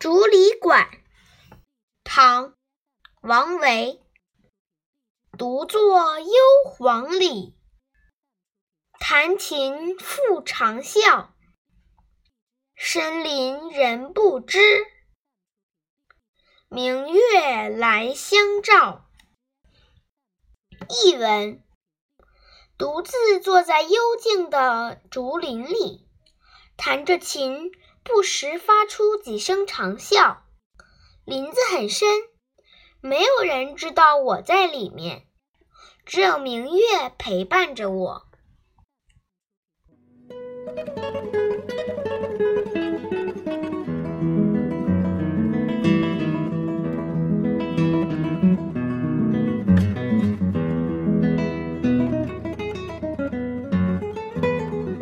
竹里馆。唐王维。独坐幽篁里。弹琴复长啸。深林人不知。明月来相照。译文。独自坐在幽静的竹林里弹着琴不时发出几声长啸。林子很深，没有人知道我在里面。只有明月陪伴着我。